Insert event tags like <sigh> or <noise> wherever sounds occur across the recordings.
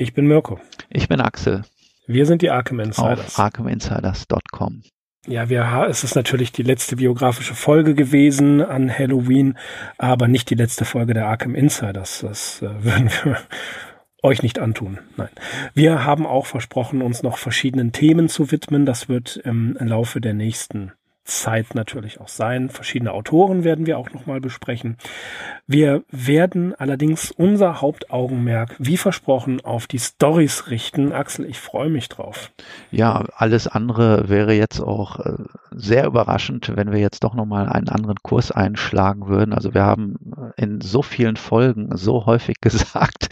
Ich bin Mirko. Ich bin Axel. Wir sind die Arkham Insiders. Auf arkhaminsiders.com. Ja, wir, es ist natürlich die letzte biografische Folge gewesen an Halloween, aber nicht die letzte Folge der Arkham Insiders. Das äh, <laughs> würden wir euch nicht antun. Nein. Wir haben auch versprochen, uns noch verschiedenen Themen zu widmen. Das wird im Laufe der nächsten Zeit natürlich auch sein. Verschiedene Autoren werden wir auch nochmal besprechen. Wir werden allerdings unser Hauptaugenmerk, wie versprochen, auf die Stories richten. Axel, ich freue mich drauf. Ja, alles andere wäre jetzt auch äh, sehr überraschend, wenn wir jetzt doch nochmal einen anderen Kurs einschlagen würden. Also wir haben in so vielen Folgen so häufig <laughs> gesagt,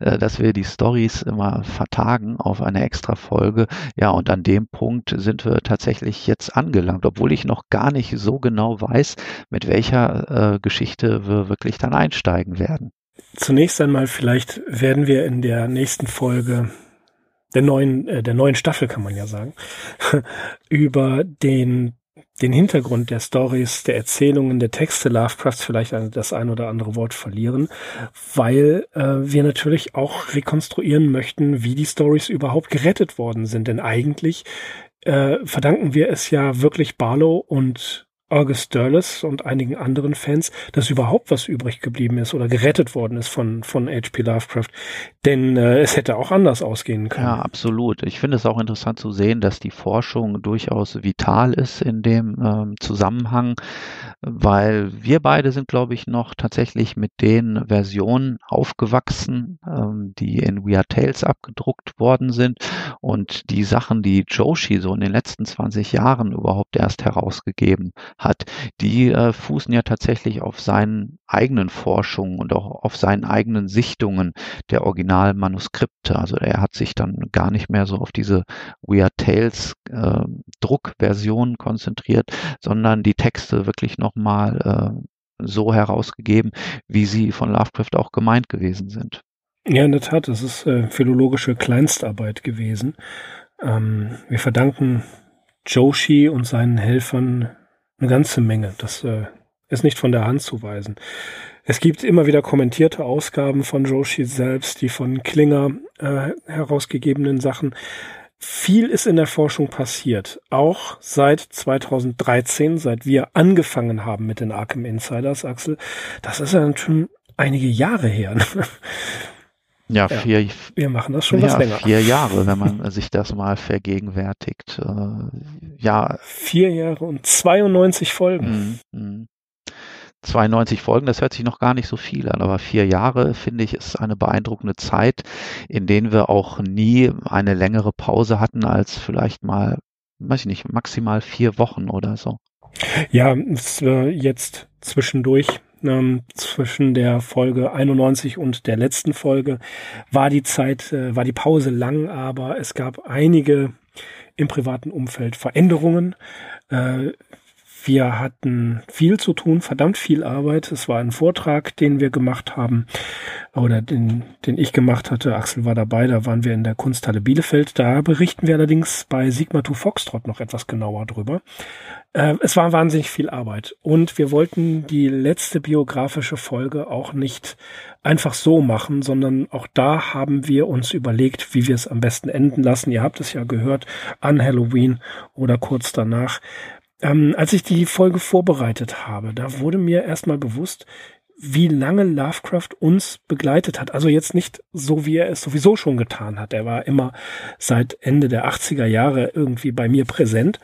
äh, dass wir die Stories immer vertagen auf eine extra Folge. Ja, und an dem Punkt sind wir tatsächlich jetzt angelangt, obwohl ich noch gar nicht so genau weiß, mit welcher äh, Geschichte wir wirklich dann einsteigen werden. Zunächst einmal vielleicht werden wir in der nächsten Folge der neuen, äh, der neuen Staffel, kann man ja sagen, <laughs> über den, den Hintergrund der Stories, der Erzählungen, der Texte Lovecrafts vielleicht das ein oder andere Wort verlieren, weil äh, wir natürlich auch rekonstruieren möchten, wie die Stories überhaupt gerettet worden sind. Denn eigentlich äh, verdanken wir es ja wirklich Barlow und August Derlis und einigen anderen Fans, dass überhaupt was übrig geblieben ist oder gerettet worden ist von, von H.P. Lovecraft. Denn äh, es hätte auch anders ausgehen können. Ja, absolut. Ich finde es auch interessant zu sehen, dass die Forschung durchaus vital ist in dem ähm, Zusammenhang, weil wir beide sind, glaube ich, noch tatsächlich mit den Versionen aufgewachsen, ähm, die in We Are Tales abgedruckt worden sind und die Sachen, die Joshi so in den letzten 20 Jahren überhaupt erst herausgegeben hat, die äh, fußen ja tatsächlich auf seinen eigenen Forschungen und auch auf seinen eigenen Sichtungen der Originalmanuskripte. Also er hat sich dann gar nicht mehr so auf diese We Are Tales äh, Druckversion konzentriert, sondern die Texte wirklich nochmal äh, so herausgegeben, wie sie von Lovecraft auch gemeint gewesen sind. Ja, in der Tat, es ist äh, philologische Kleinstarbeit gewesen. Ähm, wir verdanken Joshi und seinen Helfern eine ganze Menge. Das äh, ist nicht von der Hand zu weisen. Es gibt immer wieder kommentierte Ausgaben von Joshi selbst, die von Klinger äh, herausgegebenen Sachen. Viel ist in der Forschung passiert. Auch seit 2013, seit wir angefangen haben mit den Arkham Insiders, Axel. Das ist ja schon einige Jahre her. Ja, vier, ja, wir machen das schon ja, was länger. Vier Jahre, wenn man <laughs> sich das mal vergegenwärtigt. Äh, ja. Vier Jahre und 92 Folgen. Mm, mm. 92 Folgen, das hört sich noch gar nicht so viel an, aber vier Jahre, finde ich, ist eine beeindruckende Zeit, in denen wir auch nie eine längere Pause hatten als vielleicht mal, weiß ich nicht, maximal vier Wochen oder so. Ja, jetzt zwischendurch ähm, zwischen der Folge 91 und der letzten Folge war die Zeit, äh, war die Pause lang, aber es gab einige im privaten Umfeld Veränderungen. Äh, wir hatten viel zu tun, verdammt viel Arbeit. Es war ein Vortrag, den wir gemacht haben oder den, den ich gemacht hatte. Axel war dabei, da waren wir in der Kunsthalle Bielefeld. Da berichten wir allerdings bei Sigma 2 Foxtrot noch etwas genauer drüber. Äh, es war wahnsinnig viel Arbeit und wir wollten die letzte biografische Folge auch nicht einfach so machen, sondern auch da haben wir uns überlegt, wie wir es am besten enden lassen. Ihr habt es ja gehört an Halloween oder kurz danach. Ähm, als ich die Folge vorbereitet habe, da wurde mir erstmal bewusst, wie lange Lovecraft uns begleitet hat. Also jetzt nicht so, wie er es sowieso schon getan hat. Er war immer seit Ende der 80er Jahre irgendwie bei mir präsent.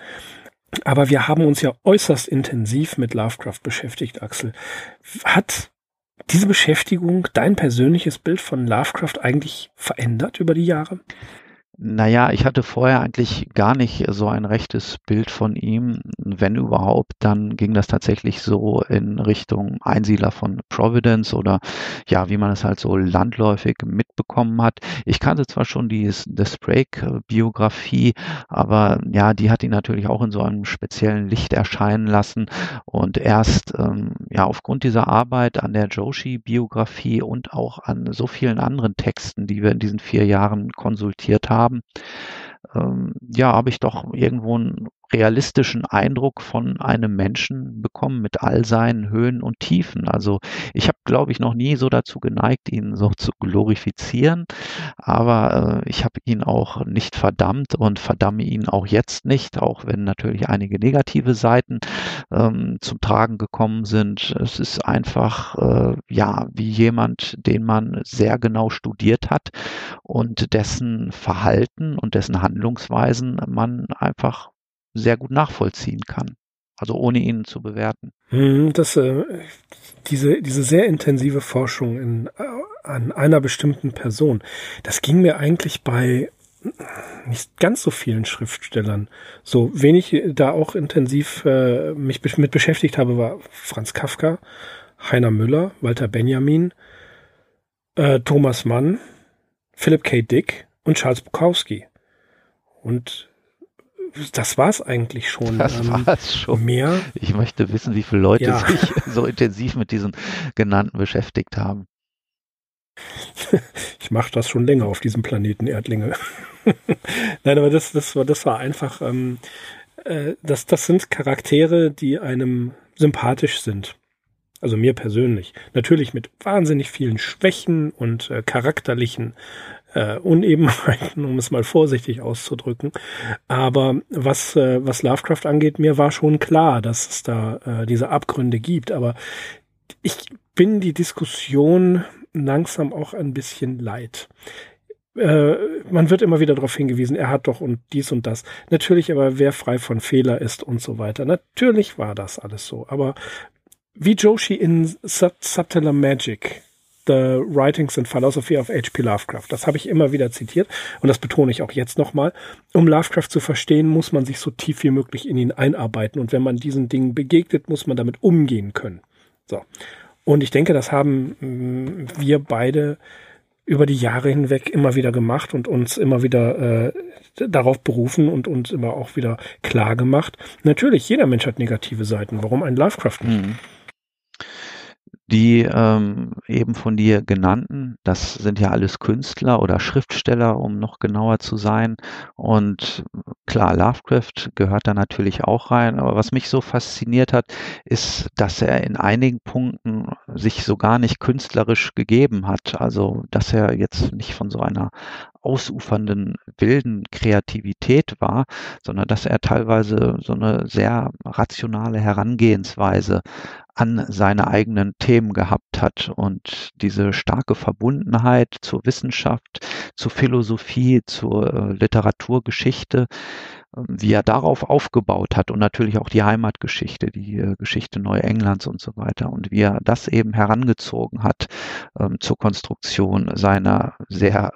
Aber wir haben uns ja äußerst intensiv mit Lovecraft beschäftigt, Axel. Hat diese Beschäftigung dein persönliches Bild von Lovecraft eigentlich verändert über die Jahre? Naja, ich hatte vorher eigentlich gar nicht so ein rechtes Bild von ihm. Wenn überhaupt, dann ging das tatsächlich so in Richtung Einsiedler von Providence oder ja, wie man es halt so landläufig mitbekommen hat. Ich kannte zwar schon die The Sprake-Biografie, aber ja, die hat ihn natürlich auch in so einem speziellen Licht erscheinen lassen. Und erst ähm, ja aufgrund dieser Arbeit an der Joshi-Biografie und auch an so vielen anderen Texten, die wir in diesen vier Jahren konsultiert haben, haben, ähm, ja, habe ich doch irgendwo ein realistischen Eindruck von einem Menschen bekommen mit all seinen Höhen und Tiefen. Also ich habe, glaube ich, noch nie so dazu geneigt, ihn so zu glorifizieren, aber äh, ich habe ihn auch nicht verdammt und verdamme ihn auch jetzt nicht, auch wenn natürlich einige negative Seiten ähm, zum Tragen gekommen sind. Es ist einfach äh, ja wie jemand, den man sehr genau studiert hat und dessen Verhalten und dessen Handlungsweisen man einfach sehr gut nachvollziehen kann. Also ohne ihn zu bewerten. Hm, das, äh, diese, diese sehr intensive Forschung in, äh, an einer bestimmten Person, das ging mir eigentlich bei nicht ganz so vielen Schriftstellern. So wenig da auch intensiv äh, mich mit beschäftigt habe, war Franz Kafka, Heiner Müller, Walter Benjamin, äh, Thomas Mann, Philip K. Dick und Charles Bukowski. Und das war es eigentlich schon. Das ähm, war's schon. Mehr. Ich möchte wissen, wie viele Leute ja. sich <laughs> so intensiv mit diesen genannten beschäftigt haben. <laughs> ich mache das schon länger auf diesem Planeten Erdlinge. <laughs> Nein, aber das, das war, das war einfach, ähm, äh, das, das sind Charaktere, die einem sympathisch sind. Also mir persönlich. Natürlich mit wahnsinnig vielen Schwächen und äh, charakterlichen äh, Unebenheiten, um es mal vorsichtig auszudrücken. Aber was, äh, was Lovecraft angeht, mir war schon klar, dass es da äh, diese Abgründe gibt. Aber ich bin die Diskussion langsam auch ein bisschen leid. Äh, man wird immer wieder darauf hingewiesen, er hat doch und dies und das. Natürlich aber, wer frei von Fehler ist und so weiter. Natürlich war das alles so. Aber wie Joshi in Sub Subtler Magic The Writings and Philosophy of H.P. Lovecraft. Das habe ich immer wieder zitiert und das betone ich auch jetzt nochmal. Um Lovecraft zu verstehen, muss man sich so tief wie möglich in ihn einarbeiten und wenn man diesen Dingen begegnet, muss man damit umgehen können. So. Und ich denke, das haben mm, wir beide über die Jahre hinweg immer wieder gemacht und uns immer wieder äh, darauf berufen und uns immer auch wieder klar gemacht. Natürlich, jeder Mensch hat negative Seiten. Warum ein Lovecraft nicht? Mhm. Die ähm, eben von dir genannten, das sind ja alles Künstler oder Schriftsteller, um noch genauer zu sein. Und klar, Lovecraft gehört da natürlich auch rein. Aber was mich so fasziniert hat, ist, dass er in einigen Punkten sich so gar nicht künstlerisch gegeben hat. Also, dass er jetzt nicht von so einer ausufernden wilden Kreativität war, sondern dass er teilweise so eine sehr rationale Herangehensweise an seine eigenen Themen gehabt hat. Und diese starke Verbundenheit zur Wissenschaft, zur Philosophie, zur äh, Literaturgeschichte, äh, wie er darauf aufgebaut hat und natürlich auch die Heimatgeschichte, die äh, Geschichte Neuenglands und so weiter und wie er das eben herangezogen hat ähm, zur Konstruktion seiner sehr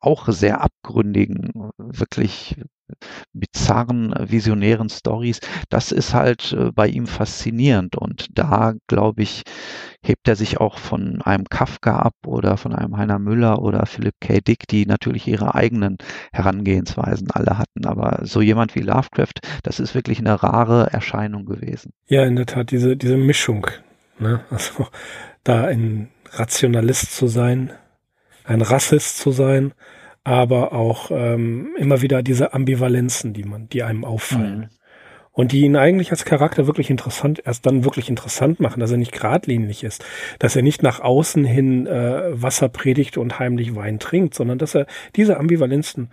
auch sehr abgründigen, wirklich bizarren, visionären Stories. Das ist halt äh, bei ihm faszinierend und da, glaube ich, hebt er sich auch von einem Kafka ab oder von einem Heiner Müller oder Philip K. Dick, die natürlich ihre eigenen Herangehensweisen alle hatten. Aber so jemand wie Lovecraft, das ist wirklich eine rare Erscheinung gewesen. Ja, in der Tat, diese, diese Mischung. Ne? Also da ein Rationalist zu sein, ein Rassist zu sein, aber auch ähm, immer wieder diese Ambivalenzen, die man, die einem auffallen. Mhm. Und die ihn eigentlich als Charakter wirklich interessant, erst dann wirklich interessant machen, dass er nicht geradlinig ist, dass er nicht nach außen hin äh, Wasser predigt und heimlich Wein trinkt, sondern dass er diese Ambivalenzen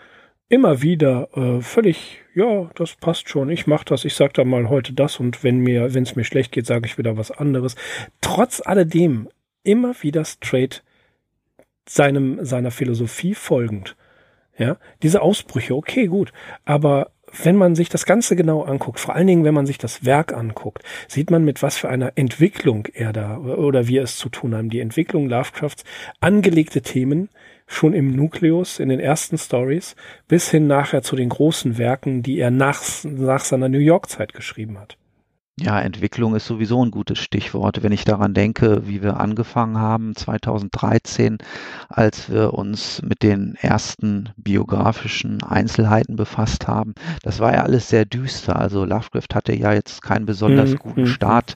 immer wieder äh, völlig, ja, das passt schon, ich mach das, ich sag da mal heute das und wenn mir, wenn es mir schlecht geht, sage ich wieder was anderes. Trotz alledem immer wieder straight seinem, seiner Philosophie folgend. Ja, diese Ausbrüche, okay, gut. Aber wenn man sich das Ganze genau anguckt, vor allen Dingen, wenn man sich das Werk anguckt, sieht man, mit was für einer Entwicklung er da oder wir es zu tun haben. Die Entwicklung Lovecrafts, angelegte Themen schon im Nukleus, in den ersten Stories, bis hin nachher zu den großen Werken, die er nach, nach seiner New York-Zeit geschrieben hat. Ja, Entwicklung ist sowieso ein gutes Stichwort. Wenn ich daran denke, wie wir angefangen haben 2013, als wir uns mit den ersten biografischen Einzelheiten befasst haben, das war ja alles sehr düster. Also Lovecraft hatte ja jetzt keinen besonders mhm. guten mhm. Start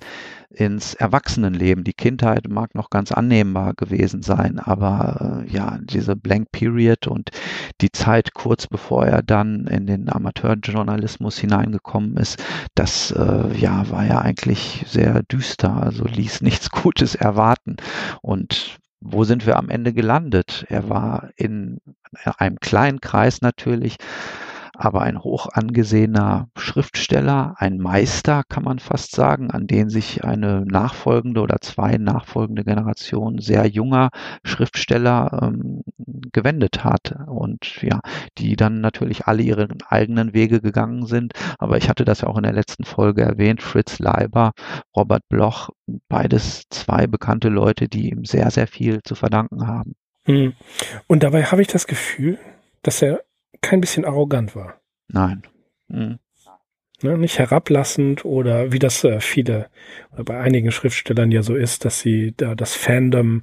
ins Erwachsenenleben. Die Kindheit mag noch ganz annehmbar gewesen sein, aber äh, ja, diese Blank Period und die Zeit kurz bevor er dann in den Amateurjournalismus hineingekommen ist, das äh, ja war ja eigentlich sehr düster, also ließ nichts <laughs> Gutes erwarten. Und wo sind wir am Ende gelandet? Er war in einem kleinen Kreis natürlich, aber ein hoch angesehener Schriftsteller, ein Meister, kann man fast sagen, an den sich eine nachfolgende oder zwei nachfolgende Generationen sehr junger Schriftsteller ähm, gewendet hat und ja, die dann natürlich alle ihren eigenen Wege gegangen sind. Aber ich hatte das ja auch in der letzten Folge erwähnt, Fritz Leiber, Robert Bloch, beides zwei bekannte Leute, die ihm sehr, sehr viel zu verdanken haben. Hm. Und dabei habe ich das Gefühl, dass er kein bisschen arrogant war. Nein. Mhm. Ne, nicht herablassend oder wie das äh, viele oder bei einigen Schriftstellern ja so ist, dass sie da das Fandom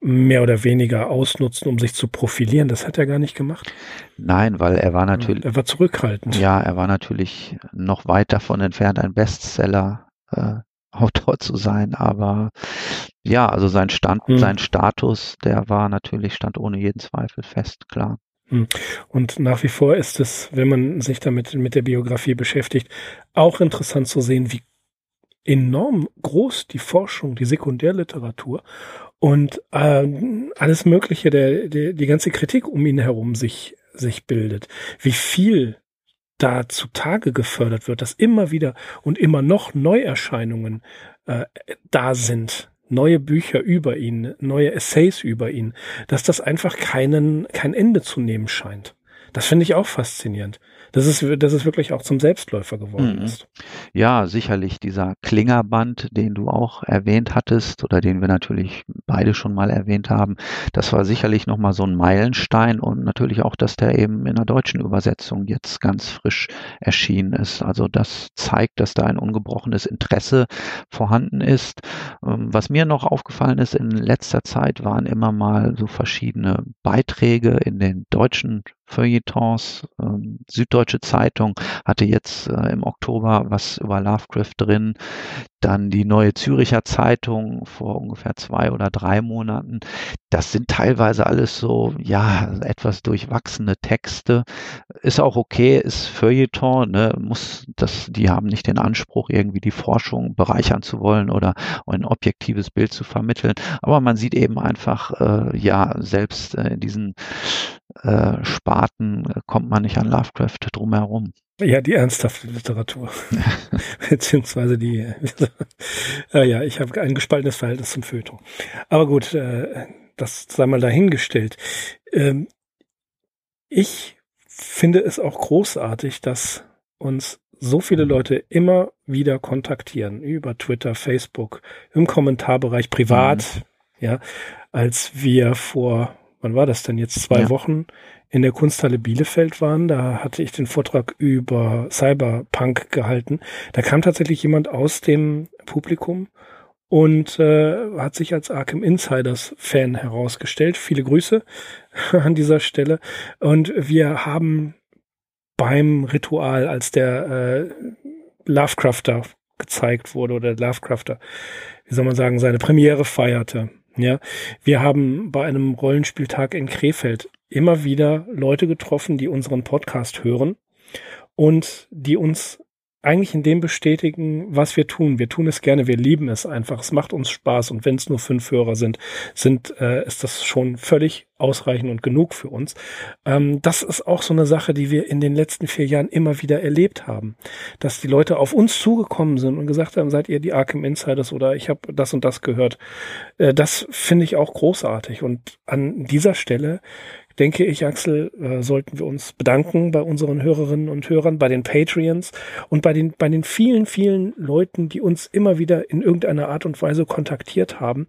mehr oder weniger ausnutzen, um sich zu profilieren. Das hat er gar nicht gemacht. Nein, weil er war natürlich. Er war zurückhaltend. Ja, er war natürlich noch weit davon entfernt, ein Bestseller. Äh, Autor zu sein, aber ja, also sein Stand, hm. sein Status, der war natürlich, stand ohne jeden Zweifel fest, klar. Hm. Und nach wie vor ist es, wenn man sich damit mit der Biografie beschäftigt, auch interessant zu sehen, wie enorm groß die Forschung, die Sekundärliteratur und äh, alles Mögliche, der, der, die ganze Kritik um ihn herum sich, sich bildet. Wie viel da zutage gefördert wird, dass immer wieder und immer noch Neuerscheinungen äh, da sind neue Bücher über ihn, neue Essays über ihn, dass das einfach keinen, kein Ende zu nehmen scheint. Das finde ich auch faszinierend dass es, dass es wirklich auch zum Selbstläufer geworden mhm. ist. Ja, sicherlich dieser Klingerband, den du auch erwähnt hattest oder den wir natürlich beide schon mal erwähnt haben, das war sicherlich nochmal so ein Meilenstein und natürlich auch, dass der eben in der deutschen Übersetzung jetzt ganz frisch erschienen ist. Also das zeigt, dass da ein ungebrochenes Interesse vorhanden ist. Ähm, was mir noch aufgefallen ist in letzter Zeit waren immer mal so verschiedene Beiträge in den deutschen Feuilletons. Ähm, Süddeutsche Zeitung hatte jetzt äh, im Oktober was über Lovecraft drin. Dann die Neue Züricher Zeitung vor ungefähr zwei oder drei Monaten. Das sind teilweise alles so, ja, etwas durchwachsene Texte. Ist auch okay, ist Feuilleton, ne, muss das, die haben nicht den Anspruch, irgendwie die Forschung bereichern zu wollen oder ein objektives Bild zu vermitteln. Aber man sieht eben einfach, äh, ja, selbst äh, in diesen äh, Sparten äh, kommt man nicht an Lovecraft drumherum. Ja, die ernsthafte Literatur. <laughs> Beziehungsweise die, äh, ja, ich habe ein gespaltenes Verhältnis zum Feuilleton. Aber gut, äh, das sei mal dahingestellt. Ähm, ich finde es auch großartig, dass uns so viele Leute immer wieder kontaktieren über Twitter, Facebook, im Kommentarbereich privat, mhm. ja, als wir vor wann war das denn jetzt, zwei ja. Wochen in der Kunsthalle Bielefeld waren. Da hatte ich den Vortrag über Cyberpunk gehalten. Da kam tatsächlich jemand aus dem Publikum und äh, hat sich als Arkham Insiders Fan herausgestellt. Viele Grüße <laughs> an dieser Stelle. Und wir haben beim Ritual, als der äh, Lovecrafter gezeigt wurde oder Lovecrafter, wie soll man sagen, seine Premiere feierte, ja, wir haben bei einem Rollenspieltag in Krefeld immer wieder Leute getroffen, die unseren Podcast hören und die uns eigentlich in dem bestätigen, was wir tun. Wir tun es gerne, wir lieben es einfach. Es macht uns Spaß und wenn es nur fünf Hörer sind, sind äh, ist das schon völlig ausreichend und genug für uns. Ähm, das ist auch so eine Sache, die wir in den letzten vier Jahren immer wieder erlebt haben, dass die Leute auf uns zugekommen sind und gesagt haben, seid ihr die Arkham Insiders oder ich habe das und das gehört. Äh, das finde ich auch großartig und an dieser Stelle denke ich, Axel, äh, sollten wir uns bedanken bei unseren Hörerinnen und Hörern, bei den Patreons und bei den, bei den vielen, vielen Leuten, die uns immer wieder in irgendeiner Art und Weise kontaktiert haben.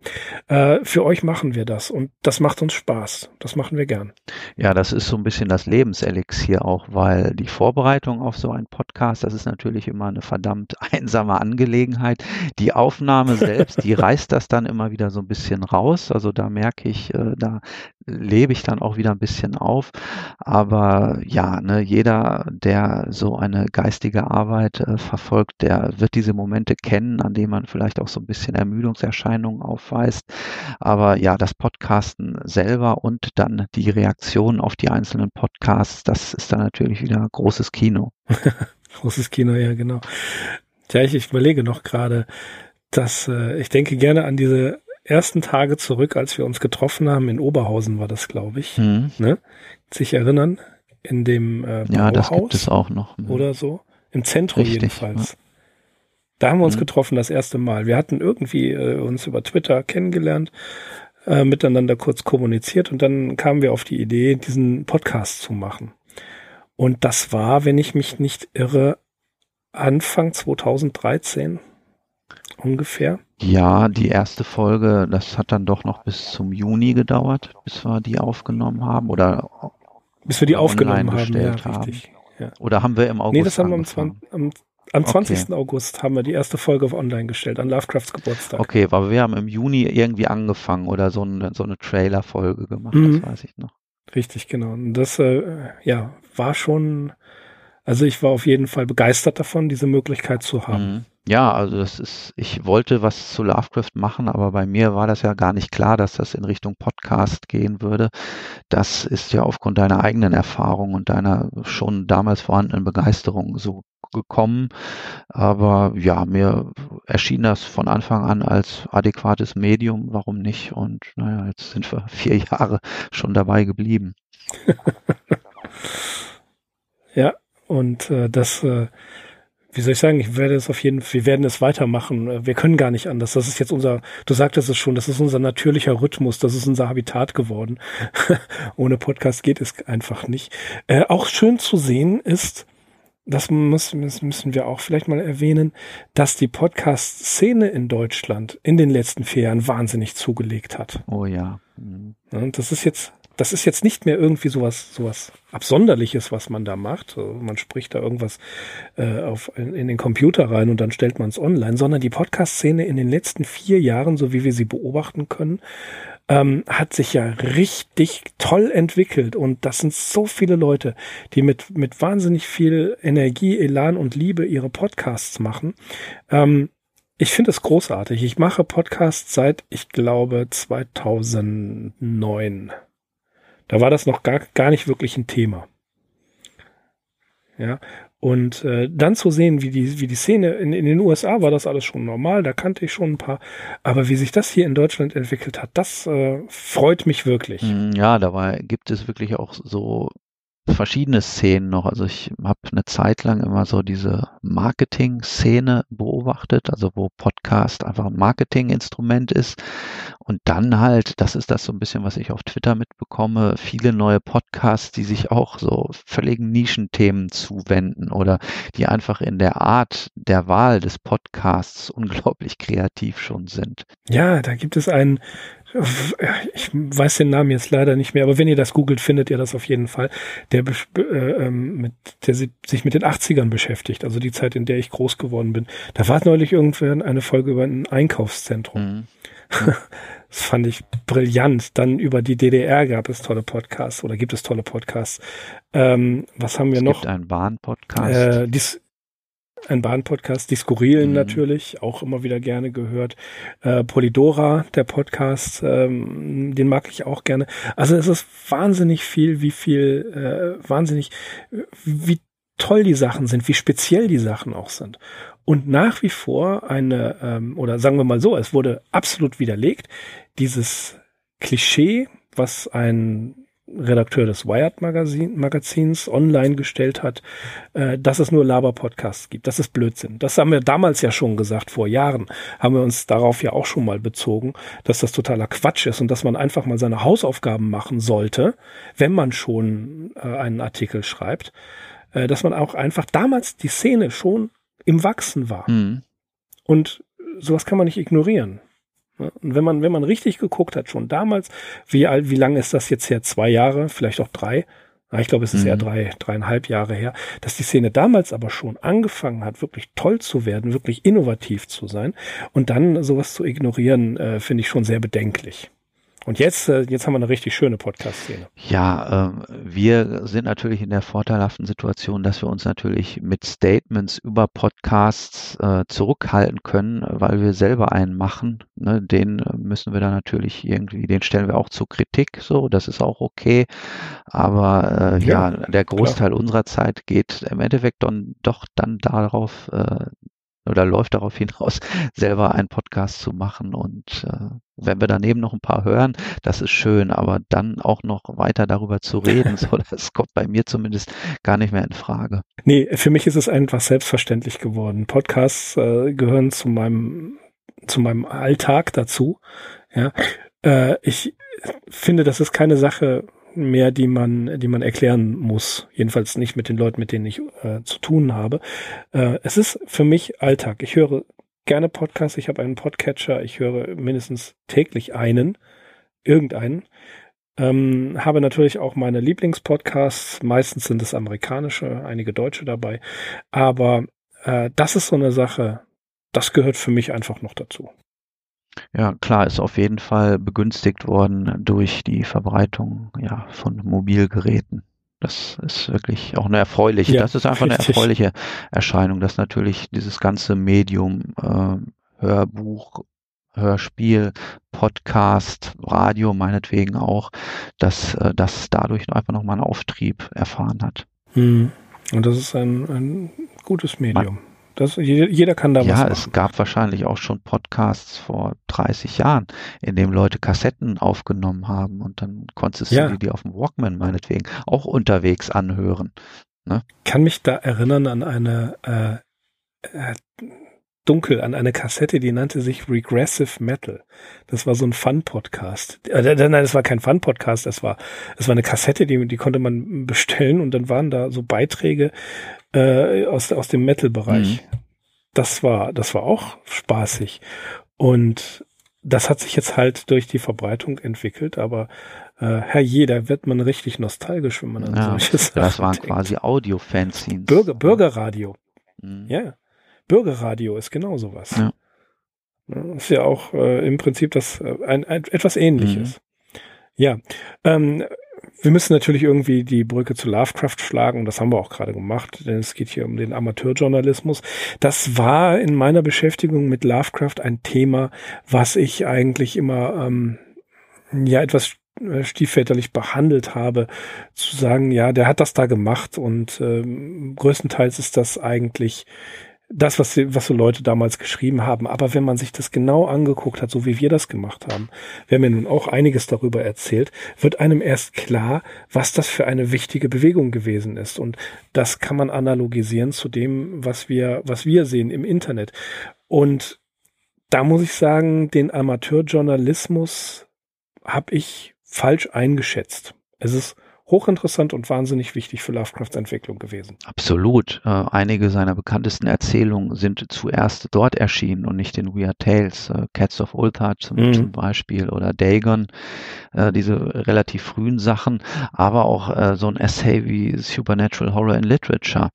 Äh, für euch machen wir das und das macht uns Spaß. Das machen wir gern. Ja, das ist so ein bisschen das Lebenselixier auch, weil die Vorbereitung auf so einen Podcast, das ist natürlich immer eine verdammt <laughs> einsame Angelegenheit. Die Aufnahme selbst, die <laughs> reißt das dann immer wieder so ein bisschen raus. Also da merke ich, äh, da lebe ich dann auch wieder ein bisschen auf. Aber ja, ne, jeder, der so eine geistige Arbeit äh, verfolgt, der wird diese Momente kennen, an denen man vielleicht auch so ein bisschen Ermüdungserscheinungen aufweist. Aber ja, das Podcasten selber und dann die Reaktion auf die einzelnen Podcasts, das ist dann natürlich wieder großes Kino. <laughs> großes Kino, ja, genau. Tja, ich, ich überlege noch gerade, dass äh, ich denke gerne an diese ersten Tage zurück, als wir uns getroffen haben. In Oberhausen war das, glaube ich. Mhm. Ne? Sich erinnern? In dem äh, Bauhaus ja, das gibt es auch noch. Mhm. Oder so. Im Zentrum Richtig, jedenfalls. Ja. Da haben wir uns mhm. getroffen das erste Mal. Wir hatten irgendwie äh, uns über Twitter kennengelernt, äh, miteinander kurz kommuniziert und dann kamen wir auf die Idee, diesen Podcast zu machen. Und das war, wenn ich mich nicht irre, Anfang 2013 ungefähr. Ja, die erste Folge, das hat dann doch noch bis zum Juni gedauert, bis wir die aufgenommen haben oder bis wir die aufgenommen haben, ja, richtig. Ja. Oder haben wir im August? Nee, das haben wir am, 20, am, am 20. Okay. August haben wir die erste Folge online gestellt, an Lovecrafts Geburtstag. Okay, aber wir haben im Juni irgendwie angefangen oder so eine, so eine Trailer-Folge gemacht, mhm. das weiß ich noch. Richtig, genau. Und das, äh, ja, war schon, also ich war auf jeden Fall begeistert davon, diese Möglichkeit zu haben. Mhm. Ja, also das ist, ich wollte was zu Lovecraft machen, aber bei mir war das ja gar nicht klar, dass das in Richtung Podcast gehen würde. Das ist ja aufgrund deiner eigenen Erfahrung und deiner schon damals vorhandenen Begeisterung so gekommen. Aber ja, mir erschien das von Anfang an als adäquates Medium. Warum nicht? Und naja, jetzt sind wir <laughs> vier Jahre schon dabei geblieben. <laughs> ja, und äh, das äh, wie soll ich sagen, ich werde es auf jeden Fall, wir werden es weitermachen. Wir können gar nicht anders. Das ist jetzt unser, du sagtest es schon, das ist unser natürlicher Rhythmus, das ist unser Habitat geworden. <laughs> Ohne Podcast geht es einfach nicht. Äh, auch schön zu sehen ist, das muss, müssen wir auch vielleicht mal erwähnen, dass die Podcast-Szene in Deutschland in den letzten vier Jahren wahnsinnig zugelegt hat. Oh ja. Mhm. Das ist jetzt das ist jetzt nicht mehr irgendwie sowas, sowas Absonderliches, was man da macht. Man spricht da irgendwas äh, auf, in, in, den Computer rein und dann stellt man es online, sondern die Podcast-Szene in den letzten vier Jahren, so wie wir sie beobachten können, ähm, hat sich ja richtig toll entwickelt. Und das sind so viele Leute, die mit, mit wahnsinnig viel Energie, Elan und Liebe ihre Podcasts machen. Ähm, ich finde es großartig. Ich mache Podcasts seit, ich glaube, 2009. Da war das noch gar, gar nicht wirklich ein Thema. Ja, und äh, dann zu sehen, wie die, wie die Szene in, in den USA war das alles schon normal, da kannte ich schon ein paar. Aber wie sich das hier in Deutschland entwickelt hat, das äh, freut mich wirklich. Hm, ja, dabei gibt es wirklich auch so verschiedene Szenen noch. Also ich habe eine Zeit lang immer so diese Marketing-Szene beobachtet, also wo Podcast einfach ein Marketing-Instrument ist. Und dann halt, das ist das so ein bisschen, was ich auf Twitter mitbekomme, viele neue Podcasts, die sich auch so völligen Nischenthemen zuwenden oder die einfach in der Art der Wahl des Podcasts <laughs> unglaublich kreativ schon sind. Ja, da gibt es einen ich weiß den Namen jetzt leider nicht mehr, aber wenn ihr das googelt, findet ihr das auf jeden Fall, der, äh, ähm, mit, der sich mit den 80ern beschäftigt, also die Zeit, in der ich groß geworden bin. Da war neulich irgendwann eine Folge über ein Einkaufszentrum. Mhm. <laughs> Das fand ich brillant. Dann über die DDR gab es tolle Podcasts oder gibt es tolle Podcasts. Ähm, was haben wir es noch? Gibt einen Bahn-Podcast. Äh, dies, ein Bahn-Podcast, die Skurrilen mhm. natürlich, auch immer wieder gerne gehört. Äh, Polidora, der Podcast, ähm, den mag ich auch gerne. Also es ist wahnsinnig viel, wie viel, äh, wahnsinnig, wie toll die Sachen sind, wie speziell die Sachen auch sind. Und nach wie vor eine, ähm, oder sagen wir mal so, es wurde absolut widerlegt, dieses Klischee, was ein Redakteur des Wired Magazin, Magazins online gestellt hat, äh, dass es nur Laber-Podcasts gibt. Das ist Blödsinn. Das haben wir damals ja schon gesagt, vor Jahren haben wir uns darauf ja auch schon mal bezogen, dass das totaler Quatsch ist und dass man einfach mal seine Hausaufgaben machen sollte, wenn man schon äh, einen Artikel schreibt, äh, dass man auch einfach damals die Szene schon im Wachsen war. Mhm. Und sowas kann man nicht ignorieren. Und wenn man, wenn man richtig geguckt hat, schon damals, wie alt, wie lange ist das jetzt her? Zwei Jahre, vielleicht auch drei. Ich glaube, es ist mhm. eher drei, dreieinhalb Jahre her, dass die Szene damals aber schon angefangen hat, wirklich toll zu werden, wirklich innovativ zu sein. Und dann sowas zu ignorieren, äh, finde ich schon sehr bedenklich. Und jetzt, äh, jetzt haben wir eine richtig schöne Podcast-Szene. Ja, äh, wir sind natürlich in der vorteilhaften Situation, dass wir uns natürlich mit Statements über Podcasts äh, zurückhalten können, weil wir selber einen machen. Ne? Den müssen wir dann natürlich irgendwie, den stellen wir auch zur Kritik, so, das ist auch okay. Aber äh, ja, ja, der Großteil klar. unserer Zeit geht im Endeffekt dann doch dann darauf, äh, oder läuft darauf hinaus, <laughs> selber einen Podcast zu machen. Und äh, wenn wir daneben noch ein paar hören, das ist schön, aber dann auch noch weiter darüber zu reden, <laughs> so, das kommt bei mir zumindest gar nicht mehr in Frage. Nee, für mich ist es einfach selbstverständlich geworden. Podcasts äh, gehören zu meinem, zu meinem Alltag dazu. Ja, äh, ich finde, das ist keine Sache, mehr, die man, die man erklären muss. Jedenfalls nicht mit den Leuten, mit denen ich äh, zu tun habe. Äh, es ist für mich Alltag. Ich höre gerne Podcasts. Ich habe einen Podcatcher. Ich höre mindestens täglich einen, irgendeinen. Ähm, habe natürlich auch meine Lieblingspodcasts. Meistens sind es amerikanische, einige deutsche dabei. Aber äh, das ist so eine Sache. Das gehört für mich einfach noch dazu. Ja, klar, ist auf jeden Fall begünstigt worden durch die Verbreitung ja, von Mobilgeräten. Das ist wirklich auch eine erfreuliche, ja, das ist einfach richtig. eine erfreuliche Erscheinung, dass natürlich dieses ganze Medium äh, Hörbuch, Hörspiel, Podcast, Radio meinetwegen auch, dass äh, das dadurch einfach nochmal einen Auftrieb erfahren hat. Hm. Und das ist ein, ein gutes Medium. Das, jeder kann da ja, was machen. Ja, es gab wahrscheinlich auch schon Podcasts vor 30 Jahren, in dem Leute Kassetten aufgenommen haben und dann konntest ja. du die auf dem Walkman meinetwegen auch unterwegs anhören. Ne? Kann mich da erinnern an eine äh, äh, dunkel an eine Kassette, die nannte sich Regressive Metal. Das war so ein Fun-Podcast. Äh, nein, das war kein Fun-Podcast, das war, das war eine Kassette, die, die konnte man bestellen und dann waren da so Beiträge äh, aus, aus dem Metal-Bereich. Mhm. Das war, das war auch spaßig. Und das hat sich jetzt halt durch die Verbreitung entwickelt, aber äh, herrje, da wird man richtig nostalgisch, wenn man an ja, solche Sachen Das waren denkt. quasi Audio-Fanzines. Bürger, Bürgerradio. Mhm. Ja. Bürgerradio ist genau sowas. Ja. Ist ja auch äh, im Prinzip das äh, ein, ein, etwas ähnliches. Mhm. Ja. Ähm, wir müssen natürlich irgendwie die Brücke zu Lovecraft schlagen das haben wir auch gerade gemacht, denn es geht hier um den Amateurjournalismus. Das war in meiner Beschäftigung mit Lovecraft ein Thema, was ich eigentlich immer ähm, ja etwas äh, stiefväterlich behandelt habe, zu sagen, ja, der hat das da gemacht und ähm, größtenteils ist das eigentlich das, was, was so Leute damals geschrieben haben. Aber wenn man sich das genau angeguckt hat, so wie wir das gemacht haben, wir haben ja nun auch einiges darüber erzählt, wird einem erst klar, was das für eine wichtige Bewegung gewesen ist. Und das kann man analogisieren zu dem, was wir, was wir sehen im Internet. Und da muss ich sagen, den Amateurjournalismus habe ich falsch eingeschätzt. Es ist hochinteressant und wahnsinnig wichtig für Lovecrafts Entwicklung gewesen. Absolut. Äh, einige seiner bekanntesten Erzählungen sind zuerst dort erschienen und nicht in Weird Tales. Äh, Cats of Ulthar zum, mhm. zum, Beispiel oder Dagon, äh, diese relativ frühen Sachen, aber auch äh, so ein Essay wie Supernatural Horror in Literature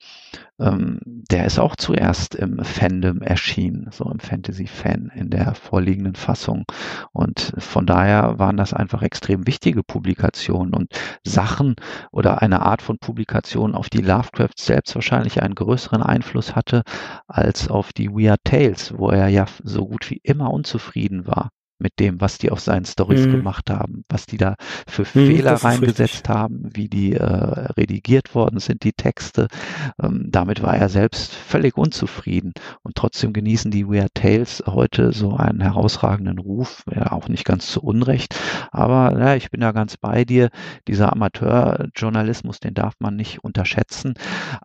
ähm, der ist auch zuerst im Fandom erschienen, so im Fantasy-Fan in der vorliegenden Fassung. Und von daher waren das einfach extrem wichtige Publikationen und Sachen oder eine Art von Publikation, auf die Lovecraft selbst wahrscheinlich einen größeren Einfluss hatte als auf die Weird Tales, wo er ja so gut wie immer unzufrieden war mit dem, was die auf seinen Stories mhm. gemacht haben, was die da für mhm, Fehler reingesetzt haben, wie die äh, redigiert worden sind, die Texte. Ähm, damit war er selbst völlig unzufrieden. Und trotzdem genießen die Weird Tales heute so einen herausragenden Ruf, ja, auch nicht ganz zu Unrecht. Aber ja, ich bin da ganz bei dir. Dieser Amateurjournalismus, den darf man nicht unterschätzen.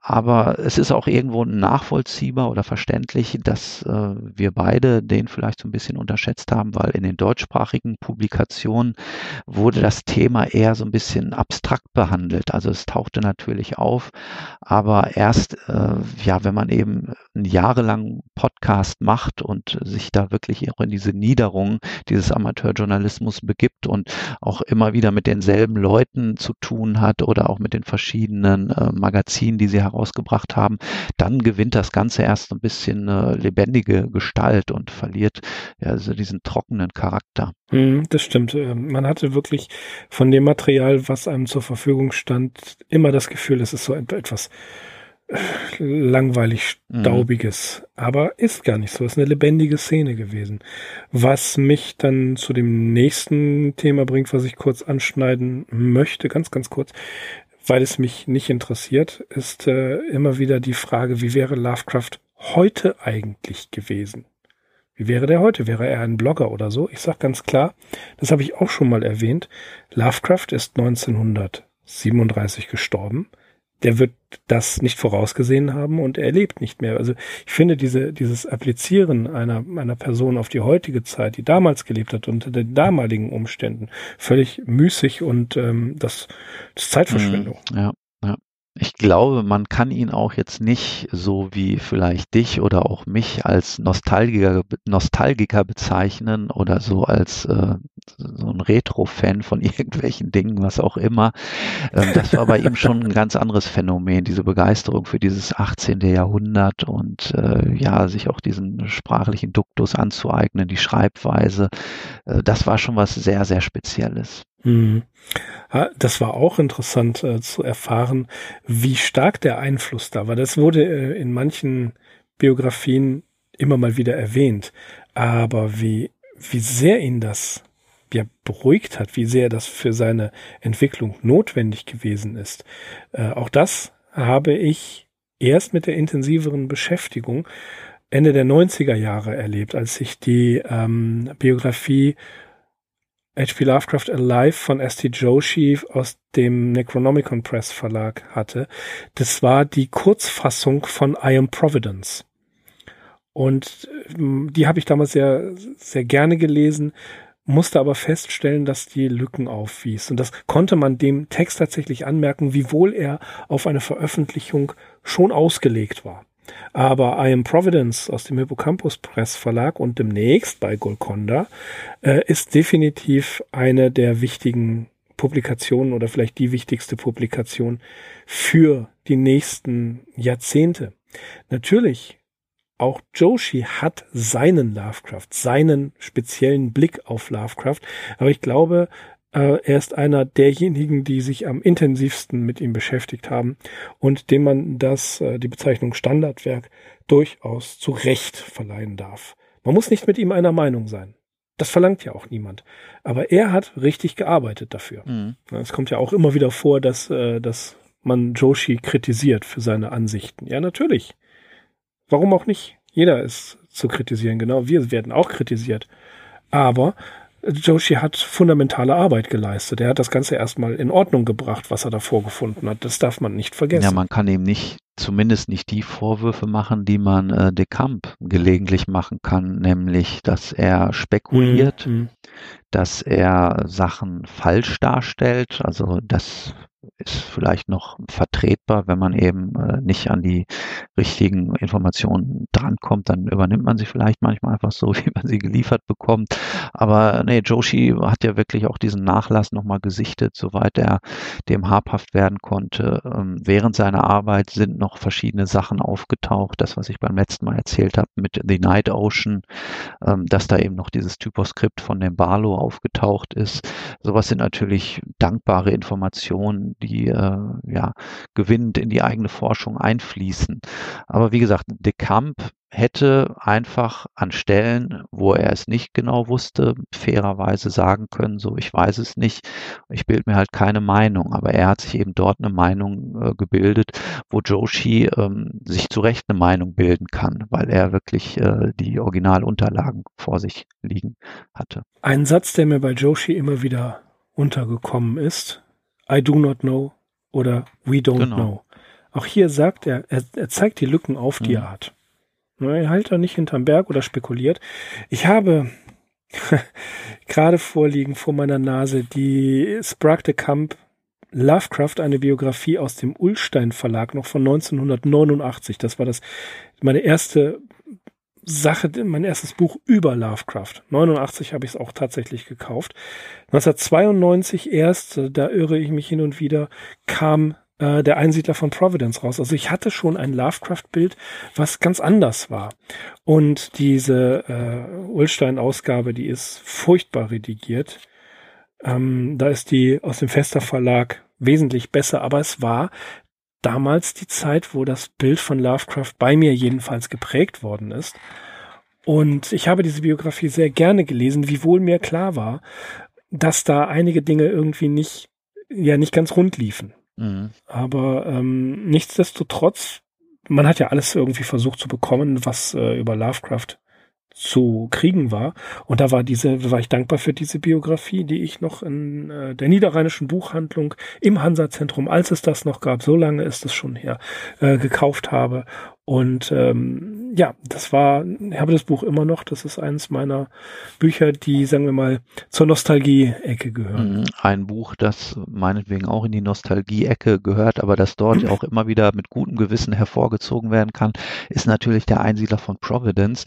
Aber es ist auch irgendwo nachvollziehbar oder verständlich, dass äh, wir beide den vielleicht so ein bisschen unterschätzt haben, weil in den deutschsprachigen Publikationen wurde das Thema eher so ein bisschen abstrakt behandelt. Also es tauchte natürlich auf, aber erst, äh, ja, wenn man eben einen jahrelangen Podcast macht und sich da wirklich auch in diese Niederung dieses Amateurjournalismus begibt und auch immer wieder mit denselben Leuten zu tun hat oder auch mit den verschiedenen äh, Magazinen, die sie herausgebracht haben, dann gewinnt das Ganze erst ein bisschen äh, lebendige Gestalt und verliert ja, also diesen trockenen Charakter. Hm, das stimmt. Ähm, man hatte wirklich von dem Material, was einem zur Verfügung stand, immer das Gefühl, es ist so etwas äh, langweilig mhm. staubiges, mhm. aber ist gar nicht so. Es ist eine lebendige Szene gewesen. Was mich dann zu dem nächsten Thema bringt, was ich kurz anschneiden möchte, ganz, ganz kurz, weil es mich nicht interessiert, ist äh, immer wieder die Frage, wie wäre Lovecraft heute eigentlich gewesen? Wie wäre der heute? Wäre er ein Blogger oder so? Ich sage ganz klar, das habe ich auch schon mal erwähnt. Lovecraft ist 1937 gestorben. Der wird das nicht vorausgesehen haben und er lebt nicht mehr. Also ich finde diese, dieses Applizieren einer, einer Person auf die heutige Zeit, die damals gelebt hat, unter den damaligen Umständen, völlig müßig und ähm, das, das ist Zeitverschwendung. Ja, ja. Ich glaube, man kann ihn auch jetzt nicht so wie vielleicht dich oder auch mich als Nostalgiker, Nostalgiker bezeichnen oder so als äh, so ein Retro-Fan von <laughs> irgendwelchen Dingen, was auch immer. Ähm, das war bei ihm schon ein <laughs> ganz anderes Phänomen, diese Begeisterung für dieses 18. Jahrhundert und äh, ja, sich auch diesen sprachlichen Duktus anzueignen, die Schreibweise. Äh, das war schon was sehr, sehr Spezielles. Mhm. Das war auch interessant äh, zu erfahren, wie stark der Einfluss da war. Das wurde äh, in manchen Biografien immer mal wieder erwähnt, aber wie, wie sehr ihn das ja beruhigt hat, wie sehr das für seine Entwicklung notwendig gewesen ist. Äh, auch das habe ich erst mit der intensiveren Beschäftigung Ende der 90er Jahre erlebt, als ich die ähm, Biografie H.P. Lovecraft Alive von S.T. Joshi aus dem Necronomicon Press Verlag hatte. Das war die Kurzfassung von I Am Providence. Und ähm, die habe ich damals sehr, sehr gerne gelesen, musste aber feststellen, dass die Lücken aufwies. Und das konnte man dem Text tatsächlich anmerken, wiewohl er auf eine Veröffentlichung schon ausgelegt war. Aber I Am Providence aus dem Hippocampus Press Verlag und demnächst bei Golconda äh, ist definitiv eine der wichtigen Publikationen oder vielleicht die wichtigste Publikation für die nächsten Jahrzehnte. Natürlich, auch Joshi hat seinen Lovecraft, seinen speziellen Blick auf Lovecraft, aber ich glaube, er ist einer derjenigen, die sich am intensivsten mit ihm beschäftigt haben und dem man das, äh, die Bezeichnung Standardwerk durchaus zu Recht verleihen darf. Man muss nicht mit ihm einer Meinung sein. Das verlangt ja auch niemand. Aber er hat richtig gearbeitet dafür. Mhm. Es kommt ja auch immer wieder vor, dass, äh, dass man Joshi kritisiert für seine Ansichten. Ja, natürlich. Warum auch nicht? Jeder ist zu kritisieren. Genau, wir werden auch kritisiert. Aber Joshi hat fundamentale Arbeit geleistet. Er hat das Ganze erstmal in Ordnung gebracht, was er da vorgefunden hat. Das darf man nicht vergessen. Ja, man kann ihm nicht, zumindest nicht die Vorwürfe machen, die man äh, De Camp gelegentlich machen kann, nämlich, dass er spekuliert, mhm. dass er Sachen falsch darstellt. Also das ist vielleicht noch vertretbar, wenn man eben äh, nicht an die richtigen Informationen drankommt, dann übernimmt man sie vielleicht manchmal einfach so, <laughs> wie man sie geliefert bekommt. Aber nee, Joshi hat ja wirklich auch diesen Nachlass nochmal gesichtet, soweit er dem habhaft werden konnte. Ähm, während seiner Arbeit sind noch verschiedene Sachen aufgetaucht. Das, was ich beim letzten Mal erzählt habe mit The Night Ocean, ähm, dass da eben noch dieses Typoskript von dem Barlow aufgetaucht ist. Sowas sind natürlich dankbare Informationen, die äh, ja gewinnend in die eigene Forschung einfließen. Aber wie gesagt, De Camp hätte einfach an Stellen, wo er es nicht genau wusste, fairerweise sagen können, so ich weiß es nicht, ich bilde mir halt keine Meinung, aber er hat sich eben dort eine Meinung äh, gebildet, wo Joshi ähm, sich zu Recht eine Meinung bilden kann, weil er wirklich äh, die Originalunterlagen vor sich liegen hatte. Ein Satz, der mir bei Joshi immer wieder untergekommen ist, I do not know oder we don't genau. know. Auch hier sagt er, er, er zeigt die Lücken auf, die mhm. er hat. Er hält da nicht hinterm Berg oder spekuliert. Ich habe <laughs> gerade vorliegen vor meiner Nase die Sprague de Camp Lovecraft eine Biografie aus dem Ullstein Verlag noch von 1989. Das war das meine erste Sache, mein erstes Buch über Lovecraft. 89 habe ich es auch tatsächlich gekauft. 1992 erst, da irre ich mich hin und wieder, kam äh, der Einsiedler von Providence raus. Also ich hatte schon ein Lovecraft-Bild, was ganz anders war. Und diese äh, Ulstein-Ausgabe, die ist furchtbar redigiert. Ähm, da ist die aus dem Fester Verlag wesentlich besser, aber es war damals die Zeit, wo das Bild von Lovecraft bei mir jedenfalls geprägt worden ist. Und ich habe diese Biografie sehr gerne gelesen, wiewohl mir klar war, dass da einige Dinge irgendwie nicht, ja, nicht ganz rund liefen. Mhm. Aber ähm, nichtsdestotrotz, man hat ja alles irgendwie versucht zu bekommen, was äh, über Lovecraft zu kriegen war. Und da war diese, war ich dankbar für diese Biografie, die ich noch in äh, der niederrheinischen Buchhandlung im Hansa-Zentrum, als es das noch gab, so lange ist es schon her, äh, gekauft habe und ähm, ja, das war, ich habe das Buch immer noch. Das ist eines meiner Bücher, die, sagen wir mal, zur Nostalgie-Ecke gehören. Mhm, ein Buch, das meinetwegen auch in die Nostalgie-Ecke gehört, aber das dort <clears throat> auch immer wieder mit gutem Gewissen hervorgezogen werden kann, ist natürlich der Einsiedler von Providence.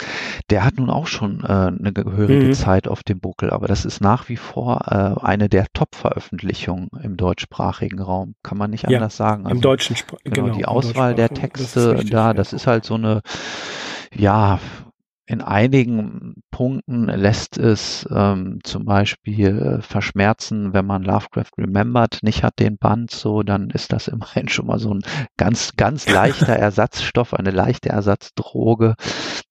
Der hat nun auch schon äh, eine gehörige mhm. Zeit auf dem Buckel, aber das ist nach wie vor äh, eine der Top-Veröffentlichungen im deutschsprachigen Raum. Kann man nicht anders ja, sagen. Also, Im deutschen Spr genau, genau, die Auswahl der Texte da, das das ist halt so eine, ja, in einigen Punkten lässt es ähm, zum Beispiel äh, verschmerzen, wenn man Lovecraft Remembered nicht hat, den Band, so, dann ist das <laughs> immerhin schon mal so ein ganz, ganz leichter <laughs> Ersatzstoff, eine leichte Ersatzdroge,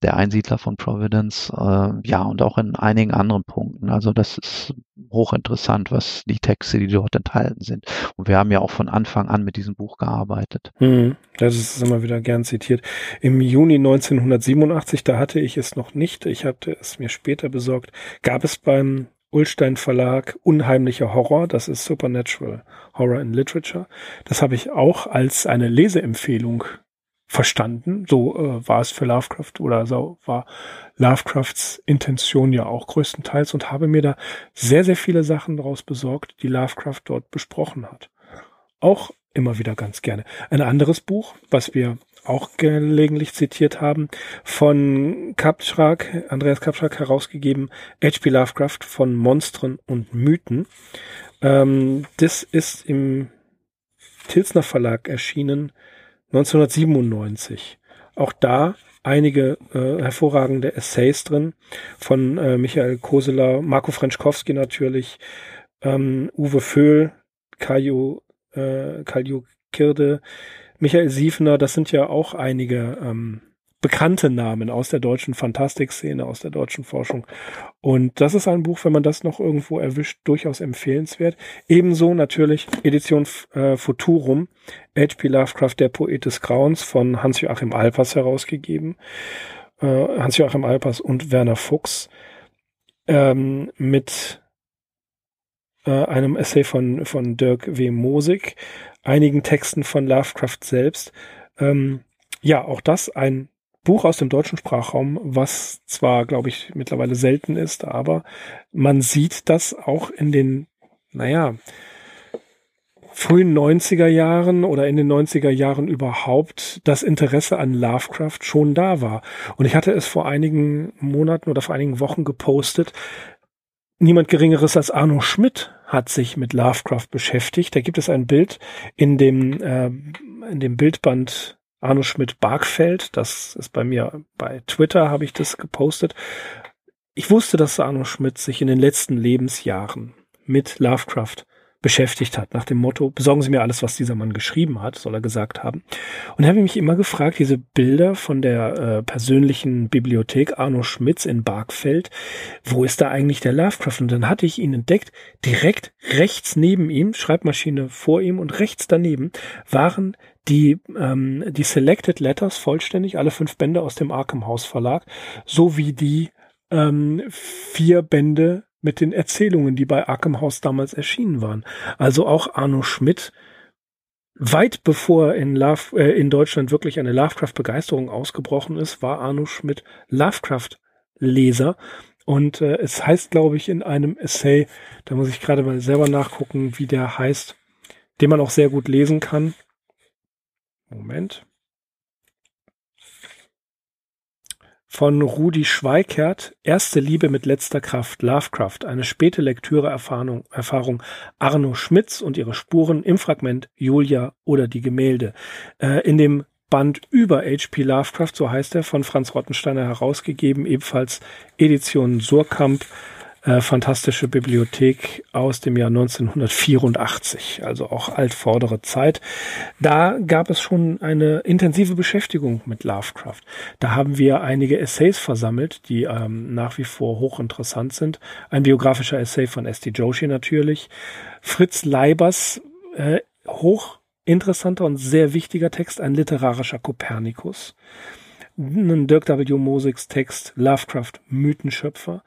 der Einsiedler von Providence, äh, ja, und auch in einigen anderen Punkten. Also das ist hochinteressant, was die Texte, die dort enthalten sind. Und wir haben ja auch von Anfang an mit diesem Buch gearbeitet. Hm, das ist immer wieder gern zitiert. Im Juni 1987, da hatte ich es noch nicht, ich hatte es mir später besorgt, gab es beim Ulstein Verlag Unheimlicher Horror, das ist Supernatural Horror in Literature. Das habe ich auch als eine Leseempfehlung verstanden. So äh, war es für Lovecraft oder so war Lovecrafts Intention ja auch größtenteils und habe mir da sehr, sehr viele Sachen daraus besorgt, die Lovecraft dort besprochen hat. Auch immer wieder ganz gerne. Ein anderes Buch, was wir auch gelegentlich zitiert haben, von Kapschrak, Andreas Kapschrak herausgegeben, H.P. Lovecraft von Monstern und Mythen. Ähm, das ist im Tilsner Verlag erschienen 1997. Auch da einige äh, hervorragende Essays drin von äh, Michael Koseler, Marco Frenschkowski natürlich, ähm, Uwe Föhl, Kajo, äh, Kaljo Kirde, Michael Siefner, das sind ja auch einige ähm, bekannte Namen aus der deutschen Fantastikszene, aus der deutschen Forschung. Und das ist ein Buch, wenn man das noch irgendwo erwischt, durchaus empfehlenswert. Ebenso natürlich Edition äh, Futurum, H.P. Lovecraft, der Poet des Grauens von Hans-Joachim Alpers herausgegeben. Äh, Hans-Joachim Alpers und Werner Fuchs ähm, mit äh, einem Essay von, von Dirk W. Mosig, einigen Texten von Lovecraft selbst. Ähm, ja, auch das ein Buch aus dem deutschen Sprachraum, was zwar, glaube ich, mittlerweile selten ist, aber man sieht das auch in den, naja, frühen 90er Jahren oder in den 90er Jahren überhaupt das Interesse an Lovecraft schon da war. Und ich hatte es vor einigen Monaten oder vor einigen Wochen gepostet. Niemand Geringeres als Arno Schmidt hat sich mit Lovecraft beschäftigt. Da gibt es ein Bild in dem, äh, in dem Bildband Arno Schmidt-Bargfeld. Das ist bei mir bei Twitter, habe ich das gepostet. Ich wusste, dass Arno Schmidt sich in den letzten Lebensjahren mit Lovecraft beschäftigt hat, nach dem Motto, besorgen Sie mir alles, was dieser Mann geschrieben hat, soll er gesagt haben. Und habe mich immer gefragt, diese Bilder von der äh, persönlichen Bibliothek Arno Schmitz in Bargfeld, wo ist da eigentlich der Lovecraft? Und dann hatte ich ihn entdeckt, direkt rechts neben ihm, Schreibmaschine vor ihm und rechts daneben waren die, ähm, die Selected Letters vollständig, alle fünf Bände aus dem Arkham House Verlag, sowie die ähm, vier Bände mit den Erzählungen, die bei Arkham House damals erschienen waren. Also auch Arno Schmidt, weit bevor in, Love, äh, in Deutschland wirklich eine Lovecraft-Begeisterung ausgebrochen ist, war Arno Schmidt Lovecraft-Leser. Und äh, es heißt, glaube ich, in einem Essay, da muss ich gerade mal selber nachgucken, wie der heißt, den man auch sehr gut lesen kann. Moment. Von Rudi Schweikert, Erste Liebe mit letzter Kraft, Lovecraft, eine späte Lektüre-Erfahrung Erfahrung Arno Schmitz und ihre Spuren im Fragment Julia oder die Gemälde. Äh, in dem Band über H.P. Lovecraft, so heißt er, von Franz Rottensteiner herausgegeben, ebenfalls Edition Surkamp, äh, fantastische Bibliothek aus dem Jahr 1984, also auch altvordere Zeit. Da gab es schon eine intensive Beschäftigung mit Lovecraft. Da haben wir einige Essays versammelt, die ähm, nach wie vor hochinteressant sind. Ein biografischer Essay von S.T. Joshi natürlich. Fritz Leibers, äh, hochinteressanter und sehr wichtiger Text, ein literarischer Kopernikus. Dirk W. Mosigs Text, Lovecraft, Mythenschöpfer.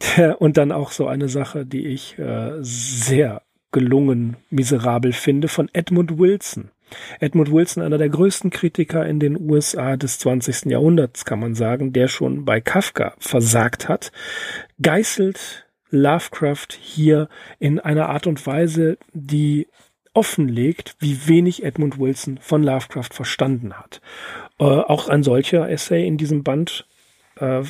<laughs> Und dann auch so eine Sache, die ich äh, sehr gelungen, miserabel finde, von Edmund Wilson. Edmund Wilson, einer der größten Kritiker in den USA des 20. Jahrhunderts, kann man sagen, der schon bei Kafka versagt hat, geißelt Lovecraft hier in einer Art und Weise, die offenlegt, wie wenig Edmund Wilson von Lovecraft verstanden hat. Äh, auch ein solcher Essay in diesem Band äh,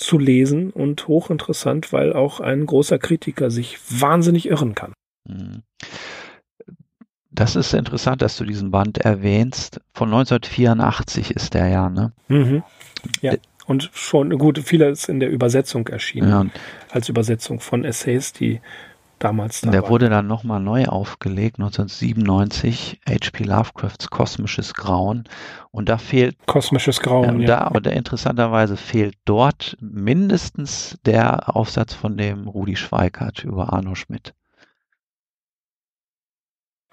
zu lesen und hochinteressant, weil auch ein großer Kritiker sich wahnsinnig irren kann. Mhm. Das ist interessant, dass du diesen Band erwähnst. Von 1984 ist der ja, ne? Mhm. Ja. Und schon, gut, vieles in der Übersetzung erschienen. Ja. Als Übersetzung von Essays, die damals da Der wurde dann nochmal neu aufgelegt, 1997, H.P. Lovecrafts Kosmisches Grauen. Und da fehlt. Kosmisches Grauen, äh, ja. Da, aber der, interessanterweise fehlt dort mindestens der Aufsatz von dem Rudi Schweikart über Arno Schmidt.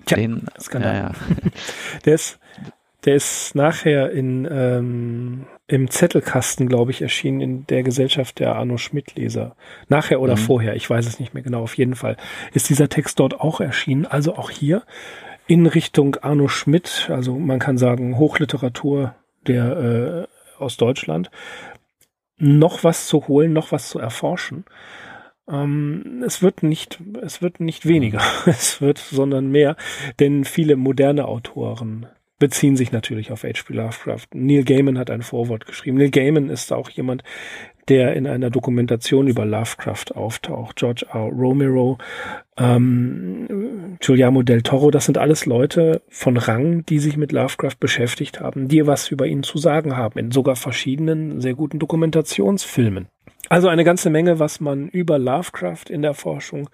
Tja, Den, ja, ja. <laughs> Der ist, der ist nachher in, ähm, im Zettelkasten, glaube ich, erschienen in der Gesellschaft der Arno Schmidt-Leser. Nachher oder mhm. vorher, ich weiß es nicht mehr genau. Auf jeden Fall ist dieser Text dort auch erschienen. Also auch hier in Richtung Arno Schmidt, also man kann sagen Hochliteratur der äh, aus Deutschland, noch was zu holen, noch was zu erforschen. Ähm, es wird nicht, es wird nicht weniger, <laughs> es wird, sondern mehr, denn viele moderne Autoren beziehen sich natürlich auf H.P. Lovecraft. Neil Gaiman hat ein Vorwort geschrieben. Neil Gaiman ist auch jemand, der in einer Dokumentation über Lovecraft auftaucht. George R. Romero, ähm, Giuliano del Toro, das sind alles Leute von Rang, die sich mit Lovecraft beschäftigt haben, die was über ihn zu sagen haben, in sogar verschiedenen sehr guten Dokumentationsfilmen. Also eine ganze Menge, was man über Lovecraft in der Forschung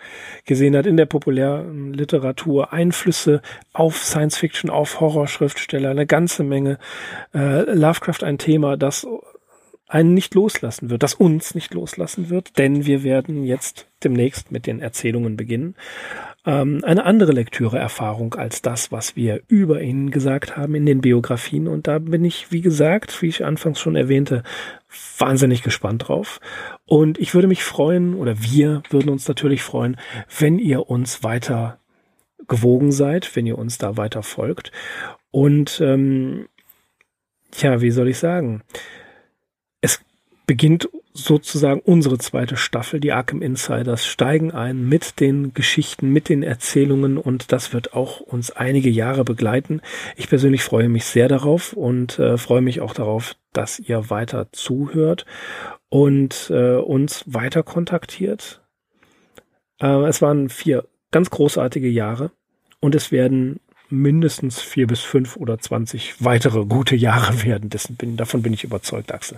gesehen hat, in der populären Literatur, Einflüsse auf Science Fiction, auf Horrorschriftsteller, eine ganze Menge. Äh, Lovecraft ein Thema, das einen nicht loslassen wird, das uns nicht loslassen wird, denn wir werden jetzt demnächst mit den Erzählungen beginnen. Ähm, eine andere Lektüreerfahrung als das, was wir über ihn gesagt haben in den Biografien. Und da bin ich, wie gesagt, wie ich anfangs schon erwähnte, wahnsinnig gespannt drauf. Und ich würde mich freuen, oder wir würden uns natürlich freuen, wenn ihr uns weiter gewogen seid, wenn ihr uns da weiter folgt. Und ähm, ja, wie soll ich sagen? Beginnt sozusagen unsere zweite Staffel, die Arkham Insiders, steigen ein mit den Geschichten, mit den Erzählungen und das wird auch uns einige Jahre begleiten. Ich persönlich freue mich sehr darauf und äh, freue mich auch darauf, dass ihr weiter zuhört und äh, uns weiter kontaktiert. Äh, es waren vier ganz großartige Jahre und es werden mindestens vier bis fünf oder zwanzig weitere gute Jahre <laughs> werden. Dessen bin, davon bin ich überzeugt, Axel.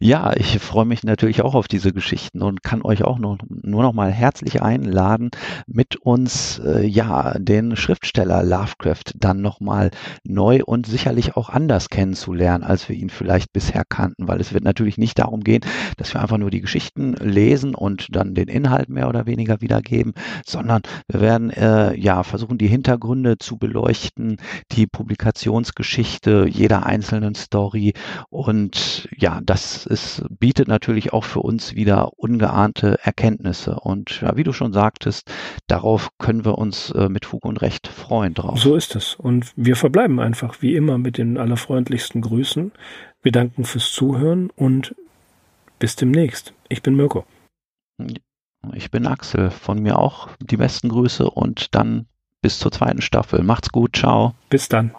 Ja, ich freue mich natürlich auch auf diese Geschichten und kann euch auch noch, nur noch mal herzlich einladen, mit uns äh, ja den Schriftsteller Lovecraft dann noch mal neu und sicherlich auch anders kennenzulernen, als wir ihn vielleicht bisher kannten, weil es wird natürlich nicht darum gehen, dass wir einfach nur die Geschichten lesen und dann den Inhalt mehr oder weniger wiedergeben, sondern wir werden äh, ja versuchen, die Hintergründe zu beleuchten, die Publikationsgeschichte jeder einzelnen Story und ja, das es bietet natürlich auch für uns wieder ungeahnte Erkenntnisse. Und ja, wie du schon sagtest, darauf können wir uns äh, mit Fug und Recht freuen drauf. So ist es. Und wir verbleiben einfach wie immer mit den allerfreundlichsten Grüßen. Wir danken fürs Zuhören und bis demnächst. Ich bin Mirko. Ich bin Axel. Von mir auch die besten Grüße und dann bis zur zweiten Staffel. Macht's gut. Ciao. Bis dann.